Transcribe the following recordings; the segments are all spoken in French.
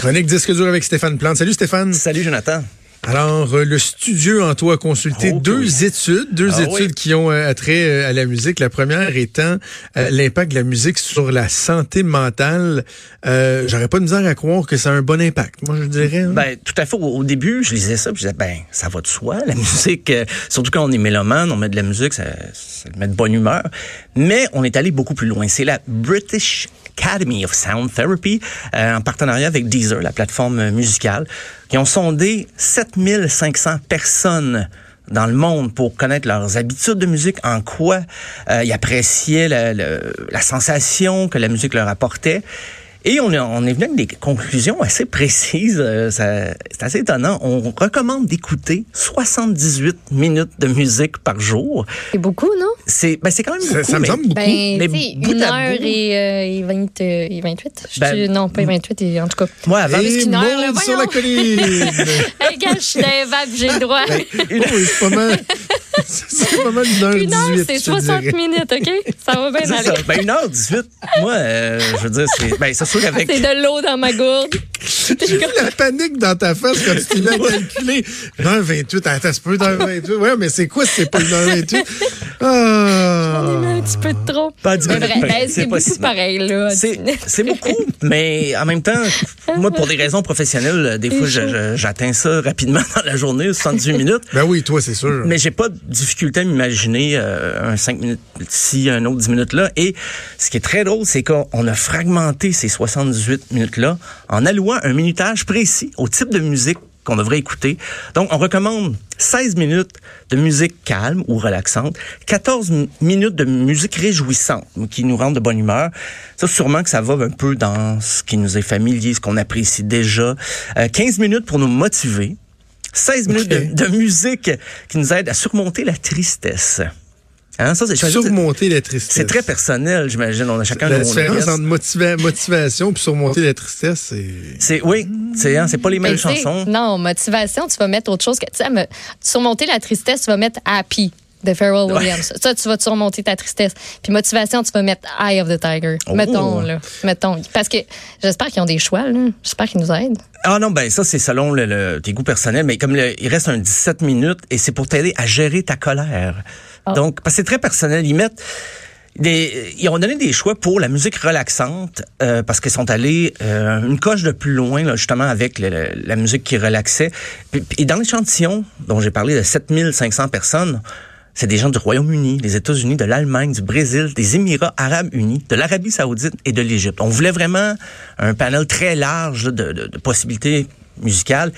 Chronique disque dur avec Stéphane Plante. Salut Stéphane. Salut Jonathan. Alors, le studio en toi a consulté Oh, deux études, deux Ah, études oui. qui ont euh, attrait euh, à la musique. La première étant euh, l'impact de la musique sur la santé mentale. Euh, J'aurais pas de misère à croire que ça a un bon impact. Moi, je dirais. hein. Ben, tout à fait. Au, début, je lisais ça, puis je disais, ben, ça va de soi, la musique. euh, surtout quand on est mélomane, on met de la musique, ça, ça met de bonne humeur. Mais on est allé beaucoup plus loin. C'est la British Academy of Sound Therapy, en partenariat avec Deezer, la plateforme musicale, qui ont sondé 7500 personnes dans le monde pour connaître leurs habitudes de musique, en quoi euh, ils appréciaient la, le- la sensation que la musique leur apportait. Et on est, on est venu avec des conclusions assez précises. euh, C'est assez étonnant. On recommande d'écouter 78 minutes de musique par jour. C'est beaucoup, non? C'est ben, c'est quand même Ça- beaucoup. ça me mais- semble beaucoup. Ben, mais bout une à heure bout. et, euh, et, 20, euh, et 28. Je Ben, non, pas 28, et, en tout cas. Moi, avant, Et qu'une heure, là, sur la colline. Hey, gars, je suis j'ai le droit. Oh, oui, c'est pas mal. Une heure une heure, 18, c'est je te 60 dirais. minutes, OK? Ça va bien c'est ça. aller. Ben, 1h18. Moi, euh, je veux dire, c'est ben, c'est sûr qu'avec. C'est de l'eau dans ma gourde. J'ai vu la panique dans ta face quand tu t'es mis à calculer. 1h28, attends, c'est pas 1h28. Ouais, mais c'est quoi si c'est pas 1h28? Ah. On est mis un petit peu de trop. Pas dix Mais minutes, vrai, ben, c'est beaucoup si- pareil, là. C'est beaucoup, mais en même temps, moi, pour des raisons professionnelles, des fois, j'atteins ça rapidement dans la journée, 78 minutes. Ben oui, toi, c'est sûr. Mais j'ai pas de difficulté à m'imaginer euh, un 5 minutes ici, un autre 10 minutes là. Et ce qui est très drôle, c'est qu'on a fragmenté ces 78 minutes-là en allouant un minutage précis au type de musique qu'on devrait écouter. Donc, on recommande 16 minutes de musique calme ou relaxante, 14 mi- minutes de musique réjouissante qui nous rend de bonne humeur. Ça, sûrement que ça va un peu dans ce qui nous est familier, ce qu'on apprécie déjà. Euh, 15 minutes pour nous motiver. 16 minutes de musique qui nous aide à surmonter la tristesse. Hein, ça, Surmonter la tristesse. c'est très personnel, j'imagine. On a chacun La nos différence entre motiva- motivation puis surmonter la tristesse, c'est. C'est, oui, c'est, hein, c'est pas les mêmes chansons. Non, motivation, tu vas mettre autre chose que. Tu sais, me- surmonter la tristesse, tu vas mettre happy de Pharrell Williams. Ça, tu vas te surmonter ta tristesse. Puis motivation, tu vas mettre Eye of the Tiger. Oh. Mettons, là. Mettons. Parce que j'espère qu'ils ont des choix, là. J'espère qu'ils nous aident. Ah non, ben ça, c'est selon le, le- tes goûts personnels, mais comme le- il reste un 17 minutes et c'est pour t'aider à gérer ta colère. Ah. Donc, parce que c'est très personnel. Ils mettent des, ils ont donné des choix pour la musique relaxante euh, parce qu'ils sont allés euh, une coche de plus loin là, justement avec la musique qui relaxait. Et dans l'échantillon dont j'ai parlé de 7500 personnes, c'est des gens du Royaume-Uni, des États-Unis, de l'Allemagne, du Brésil, des Émirats arabes unis, de l'Arabie saoudite et de l'Égypte. On voulait vraiment un panel très large de possibilités musicales.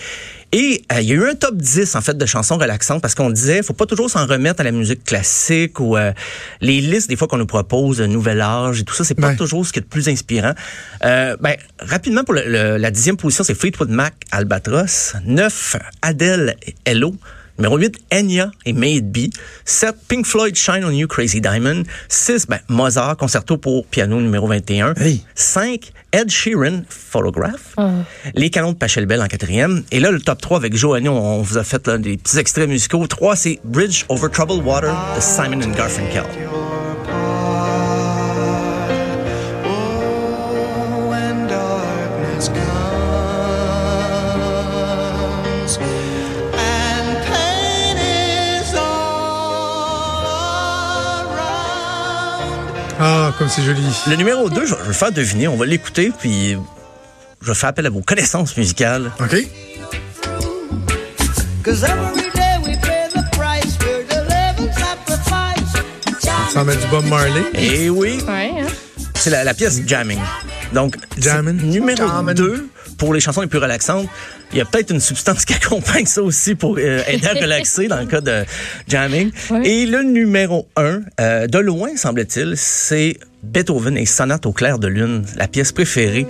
Et euh, il y a eu un top 10 en fait de chansons relaxantes parce qu'on disait faut pas toujours s'en remettre à la musique classique ou euh, les listes des fois qu'on nous propose de nouvel âge et tout ça c'est pas toujours ce qui est le plus inspirant. Euh, ben rapidement pour le- le- la dixième position c'est Fleetwood Mac Albatros, 9 Adele Hello. Numéro 8, Enya et May It Be. 7, Pink Floyd, Shine On You, Crazy Diamond. 6, ben, Mozart, concerto pour piano numéro 21. Hey. 5, Ed Sheeran, Photograph. Les canons de Pachelbel en quatrième. Et là, le top 3 avec Joanny, on, on vous a fait là, des petits extraits musicaux. 3, c'est Bridge Over Troubled Water de Simon and Garfunkel. Comme c'est joli. Le numéro 2, je vais je vais le faire deviner. On va l'écouter, puis je vais faire appel à vos connaissances musicales. OK? Ça met du Bob Marley. Et oui, Ouais, hein? c'est la, la pièce Jamming. Donc, numéro Jammin'. 2 pour les chansons les plus relaxantes. Il y a peut-être une substance qui accompagne ça aussi pour euh, aider à relaxer dans le cas de jamming. Et le numéro 1, de loin, semble-t-il, c'est Beethoven et Sonate au clair de lune, la pièce préférée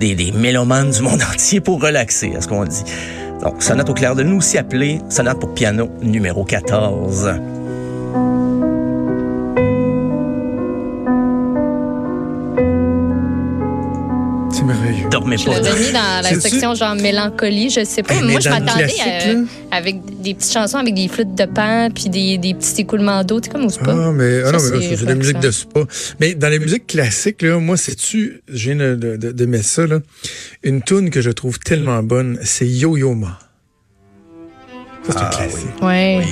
des, des mélomanes du monde entier pour relaxer, à ce qu'on dit. Donc, Sonate au clair de lune, aussi appelée Sonate pour piano numéro 14. Dormais Je pas. l'avais mis dans la section genre mélancolie, je sais pas. Mais Moi, je m'attendais classique, à- avec des petites chansons avec des flûtes de pan puis des, des petits écoulements d'eau, tu sais, comme au spa. Ah, mais, ah non, mais c'est de la musique de spa. Mais dans les musiques classiques, là, moi, sais-tu, je viens de, de, de- de mettre ça, là. Une tune que je trouve tellement bonne, c'est Yo-Yo Ma. C'est un classique. Ouais.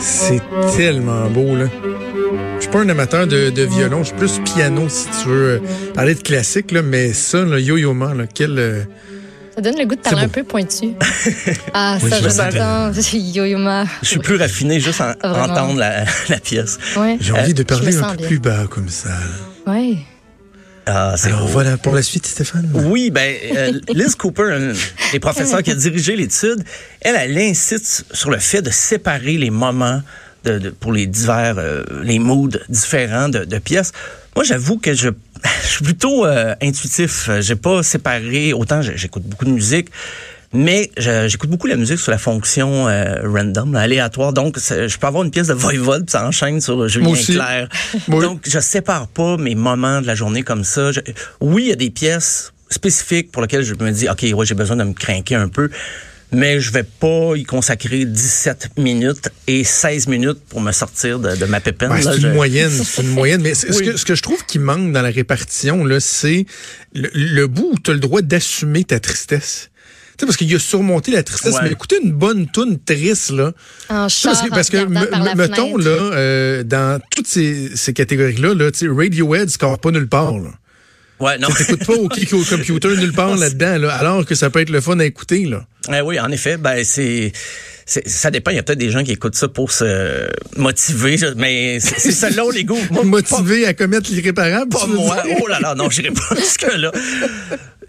C'est tellement beau, là. Je suis pas un amateur de, de violon, je suis plus piano, si tu veux euh, parler de classique, là, mais ça, là, Yo-Yo Ma, là, quel... euh, Ça donne le goût de parler un peu pointu. ah, Oui, ça, j'adore. Yo-yo. Je suis plus raffiné juste en Vraiment. entendre la, la pièce. Ouais. J'ai envie de je parler un peu bien. plus bas, comme ça. Ouais. Ah, c'est Alors, voilà pour la suite, Stéphane. Oui, ben euh, Liz Cooper, un des professeurs qui a dirigé l'étude, elle, elle insiste sur le fait de séparer les moments de, de- pour les divers, euh, les moods différents de, de pièces. Moi, j'avoue que je, je suis plutôt euh, intuitif. J'ai pas séparé autant. J'écoute beaucoup de musique. Mais j'écoute beaucoup la musique sur la fonction euh, random, aléatoire. Donc, je peux avoir une pièce de Voivode, puis ça enchaîne sur Julien Moi aussi. Clerc. Oui. Donc, je sépare pas mes moments de la journée comme ça. Je- oui, il y a des pièces spécifiques pour lesquelles je me dis, OK, ouais, j'ai besoin de me craquer un peu. Mais je vais pas y consacrer 17 minutes et 16 minutes pour me sortir de, de ma pépine. C'est Je- une moyenne, c'est une moyenne. Mais ce, que, ce que je trouve qui manque dans la répartition, là, c'est le, le bout où tu as le droit d'assumer ta tristesse. Tu sais, parce qu'il a surmonté la tristesse, Ouais. mais écoutez une bonne toune triste, là. En char, parce que, parce que par mettons, fenêtre. là, euh, dans toutes ces, ces catégories-là, là, tu sais, Radiohead score pas nulle part, là. Ouais, non. Pas au kick au computer nulle part là-dedans, là, alors que ça peut être le fun à écouter, là. Eh oui, en effet, ben c'est ça dépend. Il y a peut-être des gens qui écoutent ça pour se motiver, mais c'est selon les goûts. Moi, Motivé à commettre l'irréparable. Pas moi. dire? Oh là là, non, j'irai pas jusque-là.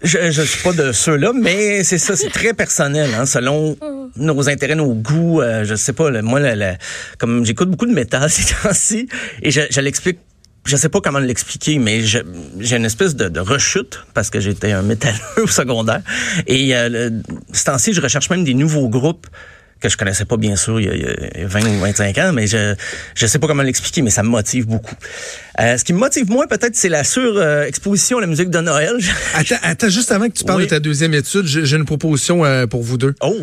Je, je suis pas de ceux-là, mais c'est ça, c'est très personnel, hein, selon nos intérêts, nos goûts. euh, je sais pas, le- moi, le- le- comme j'écoute beaucoup de métal ces temps-ci, et je, je l'explique. Je sais pas comment l'expliquer, mais j'ai une espèce de, de rechute parce que j'étais un métalleux au secondaire. Et euh, le, ce temps-ci, je recherche même des nouveaux groupes que je connaissais pas bien sûr il y a, il y a 20 ou 25 ans, mais je je sais pas comment l'expliquer, mais ça me motive beaucoup. Euh, ce qui me motive moins peut-être, c'est la sur-exposition à la musique de Noël. Attends, attends, juste avant que tu parles Oui. de ta deuxième étude, j'ai j'ai une proposition euh, pour vous deux. oh!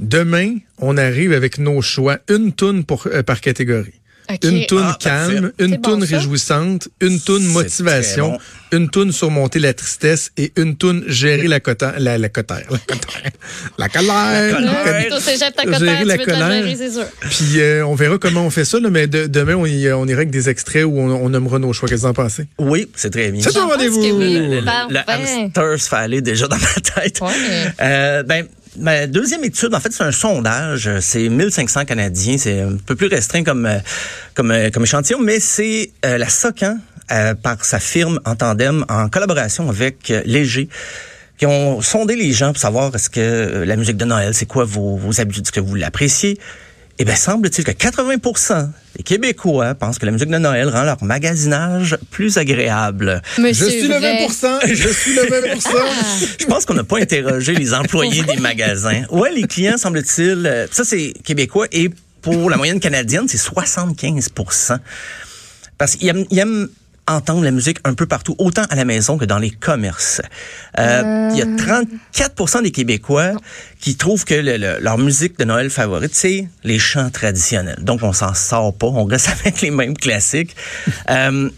Demain, on arrive avec nos choix, une toune pour, euh, par catégorie. Une toune Ah, calme, parfait. une bon, toune ça? réjouissante, une toune motivation, bon. une toune surmonter la tristesse et une toune gérer la cotère, la, la cotère, la cotère, la colère. la colère. Puis euh, on verra comment on fait ça, là, mais de- demain, on, y- on ira avec des extraits où on, on nommera nos choix. Qu'est-ce que vous en pensez? Oui, c'est très bien. C'est ton pense rendez-vous! Le, le- le Parfait. hamster se fait aller déjà dans ma tête. Ouais. Euh, ben, ma deuxième étude, en fait, c'est un sondage. C'est 1500 Canadiens. C'est un peu plus restreint comme, euh, comme, euh, comme échantillon, mais c'est euh, la SOCAN, euh, par sa firme en tandem, en collaboration avec euh, Léger, qui ont sondé les gens pour savoir est-ce que euh, la musique de Noël, c'est quoi vos, vos habitudes, est-ce que vous l'appréciez? Eh bien, semble-t-il que 80% des Québécois pensent que la musique de Noël rend leur magasinage plus agréable. Mais Je suis le vrai. 20% je suis le 20% Je pense qu'on n'a pas interrogé les employés des magasins. Ouais, les clients, semble-t-il, euh, ça c'est québécois et pour la moyenne canadienne, c'est 75% Parce qu'ils aiment, ils aiment entendre la musique un peu partout, autant à la maison que dans les commerces. Euh, Il y a 34% des Québécois qui trouvent que le- le- leur musique de Noël favorite, c'est les chants traditionnels. Donc, on s'en sort pas, on reste avec les mêmes classiques. Euh,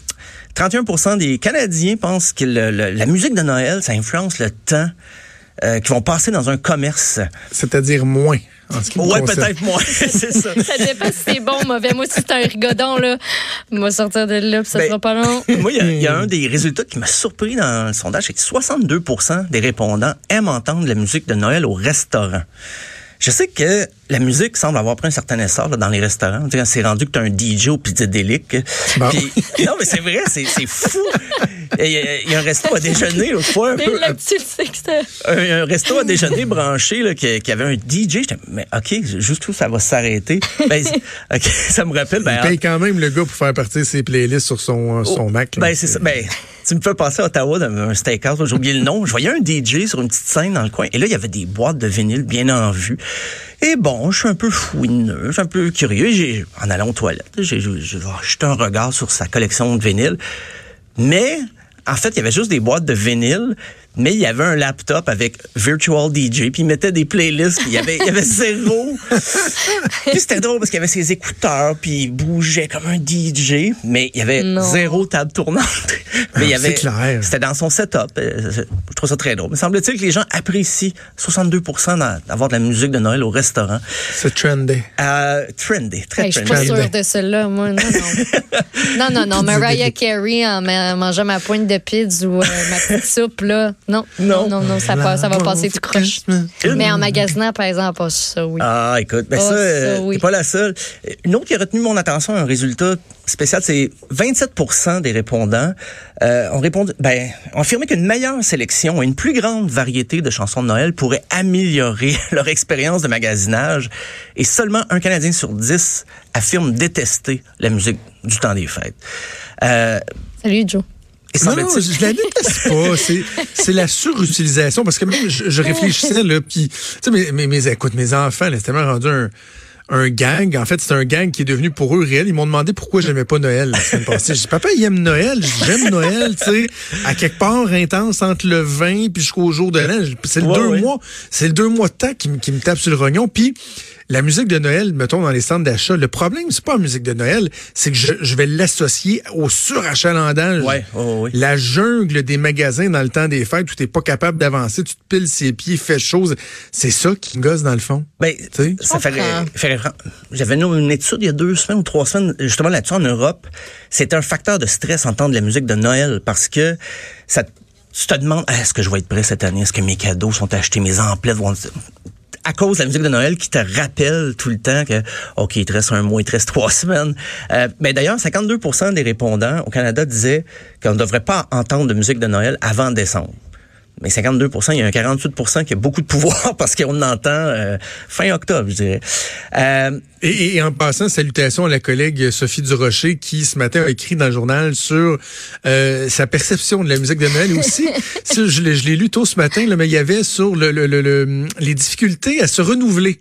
31% des Canadiens pensent que le- le- la musique de Noël, ça influence le temps euh, qu'ils vont passer dans un commerce. C'est-à-dire moins, Ouais, peut-être moins, c'est ça. Ça dépend si c'est bon ou mauvais. Moi, si c'est un rigodon, là, on va sortir de là, puis ça Ben, sera pas long. Moi, il y a- il y, a un des résultats qui m'a surpris dans le sondage, c'est que 62% des répondants aiment entendre la musique de Noël au restaurant. Je sais que la musique semble avoir pris un certain essor là, dans les restaurants. Tu sais, C'est rendu que tu as un DJ au Pizzadélique. Bon. Puis- non, mais c'est vrai, c'est c'est fou. Il y, a- il y a un resto à déjeuner l'autre fois, un Mais peu, là, tu le sais que c'est... un, un resto à déjeuner branché là, qui, qui avait un DJ. J'étais, mais OK, juste où ça va s'arrêter? Ben, OK, ça me rappelle. Ben, Il paye quand même le gars pour faire partir ses playlists sur son, euh, son Mac. là. ben, c'est ça. Ben, tu me fais passer à Ottawa dans un steakhouse, j'ai oublié le nom. Je voyais un DJ sur une petite scène dans le coin. Et là, il y avait des boîtes de vinyle bien en vue. Et bon, je suis un peu fouineux, un peu curieux. J'ai, en allant aux toilettes, j'ai jeté un regard sur sa collection de vinyles. Mais, en fait, il y avait juste des boîtes de vinyle, mais il y avait un laptop avec Virtual DJ, puis il mettait des playlists, puis il y avait, il y avait zéro. puis c'était drôle parce qu'il y avait ses écouteurs, puis il bougeait comme un DJ, mais il y avait Non. zéro table tournante. mais il y Ah, avait, c'est clair. c'était dans son setup. Euh, Je trouve ça très drôle. Mais semble-t-il que les gens apprécient 62 d'a- d'avoir de la musique de Noël au restaurant. C'est trendy. Euh, trendy, très Hey, je suis trendy. pas Trendy. sûre de cela, moi. Non, non. non, non, non. Mariah Carey en ma- mangeant ma pointe de pizza ou euh, ma petite soupe, là. Non, non, non, non, ça, va passer tout croche. Mais en magasinant, par exemple, pas ça, oui. Ah, écoute, ben Oh, ça, ça, euh, oui. t'es pas la seule. Une autre qui a retenu mon attention, un résultat spécial, c'est 27% des répondants euh, ont répondu, ben, ont affirmé qu'une meilleure sélection et une plus grande variété de chansons de Noël pourrait améliorer leur expérience de magasinage. Et seulement un Canadien sur 10 affirme détester la musique du temps des fêtes. Euh, Salut, Joe. Non, non, je la déteste pas. C'est, la surutilisation. Parce que même, je, je réfléchissais, là, puis, tu sais, mes, mes, mes- écoute, mes enfants, là, c'est tellement rendu un, un gang. En fait, c'est un gang qui est devenu pour eux réel. Ils m'ont demandé pourquoi j'aimais pas Noël la semaine passée. J'ai dit, papa, il aime Noël. J'aime Noël, tu sais, à quelque part intense entre le 20 puis jusqu'au jour de l'an. C'est le Ouais, deux ouais. mois. C'est le deux mois de temps qui, me- qui me tape sur le rognon. Puis, la musique de Noël, mettons, dans les centres d'achat, le problème, c'est pas la musique de Noël, c'est que je, je vais l'associer au surachalandage. Ouais, ouais, ouais. La jungle des magasins dans le temps des fêtes où t'es pas capable d'avancer, tu te piles ses pieds, fais chose. C'est ça qui me gosse dans le fond. Ben, sais? ça fait, J'avais une, une étude il y a deux semaines ou trois semaines, justement là-dessus en Europe. C'est un facteur de stress entendre la musique de Noël parce que ça, tu te demandes, Ah, est-ce que je vais être prêt cette année? Est-ce que mes cadeaux sont achetés? Mes emplettes vont à cause de la musique de Noël qui te rappelle tout le temps que, OK, il te reste un mois, il te reste trois semaines. Euh, mais d'ailleurs, 52% des répondants au Canada disaient qu'on ne devrait pas entendre de musique de Noël avant décembre. Mais 52 il y a un 48% qui a beaucoup de pouvoir parce qu'on entend euh, fin octobre, je dirais. Euh, Et, et- en passant, salutations à la collègue Sophie Durocher qui, ce matin, a écrit dans le journal sur euh, sa perception de la musique de Noël. Et aussi, ça, je l'ai je l'ai lu tôt ce matin, là, mais il y avait sur le, le- le- le- les difficultés à se renouveler.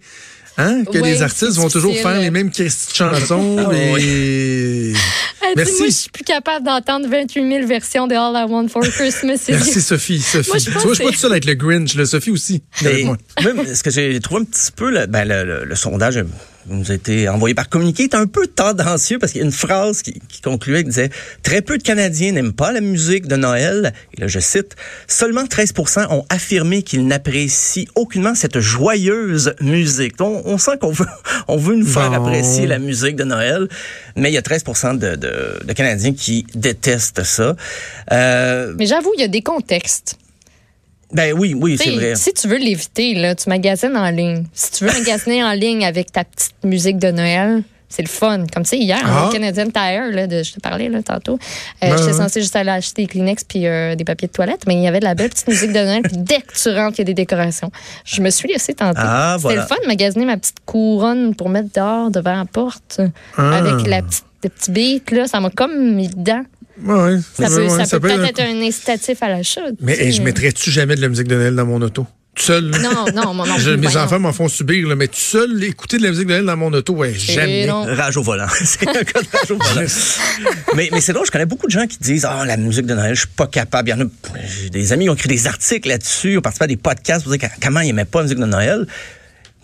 Hein? Que Oui, les artistes vont toujours faire les mêmes chansons. Ah et... Dit, Merci. moi, je suis plus capable d'entendre 28 000 versions de All I Want for Christmas. is Merci. Sophie. Sophie. Moi, je tu vois, je suis pas tout seul avec le Grinch, le Sophie aussi. même ce que j'ai trouvé un petit peu, le, ben, le, le- le sondage nous a été envoyé par communiqué est un peu tendancieux parce qu'il y a une phrase qui, qui concluait qui disait très peu de Canadiens n'aiment pas la musique de Noël. Et là, je cite seulement 13% ont affirmé qu'ils n'apprécient aucunement cette joyeuse musique. Donc, on sent qu'on veut, on veut nous faire apprécier la musique de Noël, mais il y a 13 de, de, de Canadiens qui détestent ça. Euh, Mais j'avoue, il y a des contextes. Ben oui, oui, c'est vrai. Si tu veux l'éviter, là, tu magasines en ligne. Si tu veux magasiner en ligne avec ta petite musique de Noël, c'est le fun. Comme tu sais, hier, Ah. au Canadian Tire, là, de, je te parlais là, tantôt, euh, Ouais, j'étais censée juste aller acheter des Kleenex puis euh, des papiers de toilette, mais il y avait de la belle petite musique de Noël. Puis dès que tu rentres, il y a des décorations. Je me suis laissée tenter. Ah, C'était voilà. le fun de magasiner ma petite couronne pour mettre dehors devant la porte Ah. avec la petite, le petit beat. Là, ça m'a comme mis dedans. Ouais, Ça peut, ouais, ça peut être un- peut-être être un incitatif à l'achat. Mais tu sais. hey, je mettrais-tu jamais de la musique de Noël dans mon auto? Tout seul? là? Non, non, mon Je- mes voyons. enfants m'en font subir, là, mais tout seul, écouter de la musique de Noël dans mon auto, ouais, jamais. non. Rage au volant. c'est un cas de rage au volant. mais mais c'est drôle, je connais beaucoup de gens qui disent Ah, la musique de Noël, je suis pas capable. Il y en a j'ai des amis qui ont écrit des articles là-dessus, ont participé à des podcasts pour dire comment ils n'aimaient pas la musique de Noël.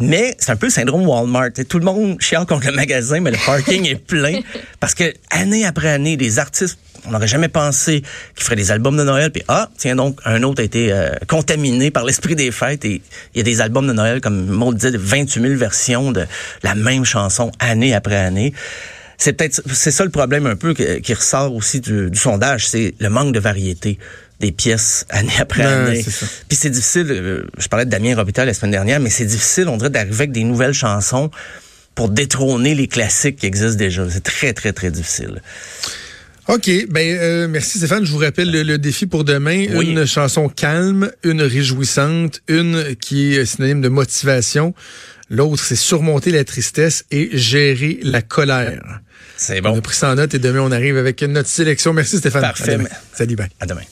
Mais c'est un peu le syndrome Walmart. Tout le monde chiale contre le magasin, mais le parking est plein. Parce que année après année, des artistes, on n'aurait jamais pensé qu'ils feraient des albums de Noël. Puis ah, tiens donc, un autre a été euh, contaminé par l'esprit des fêtes. Et il y a des albums de Noël, comme Maud disait, de 28 000 versions de la même chanson année après année. C'est peut-être c'est ça le problème un peu qui ressort aussi du, du sondage, c'est le manque de variété des pièces année après Ben, année. Puis c'est difficile, euh, je parlais de Damien Robitaille la semaine dernière, mais c'est difficile, on dirait, d'arriver avec des nouvelles chansons pour détrôner les classiques qui existent déjà. C'est très, très, très difficile. OK, ben euh, merci Stéphane. Je vous rappelle le, le défi pour demain. Oui. Une chanson calme, une réjouissante, une qui est synonyme de motivation. L'autre, c'est surmonter la tristesse et gérer la colère. C'est On bon. a pris ça en note et demain, on arrive avec notre sélection. Merci Stéphane. Parfait. Salut, bye. À demain.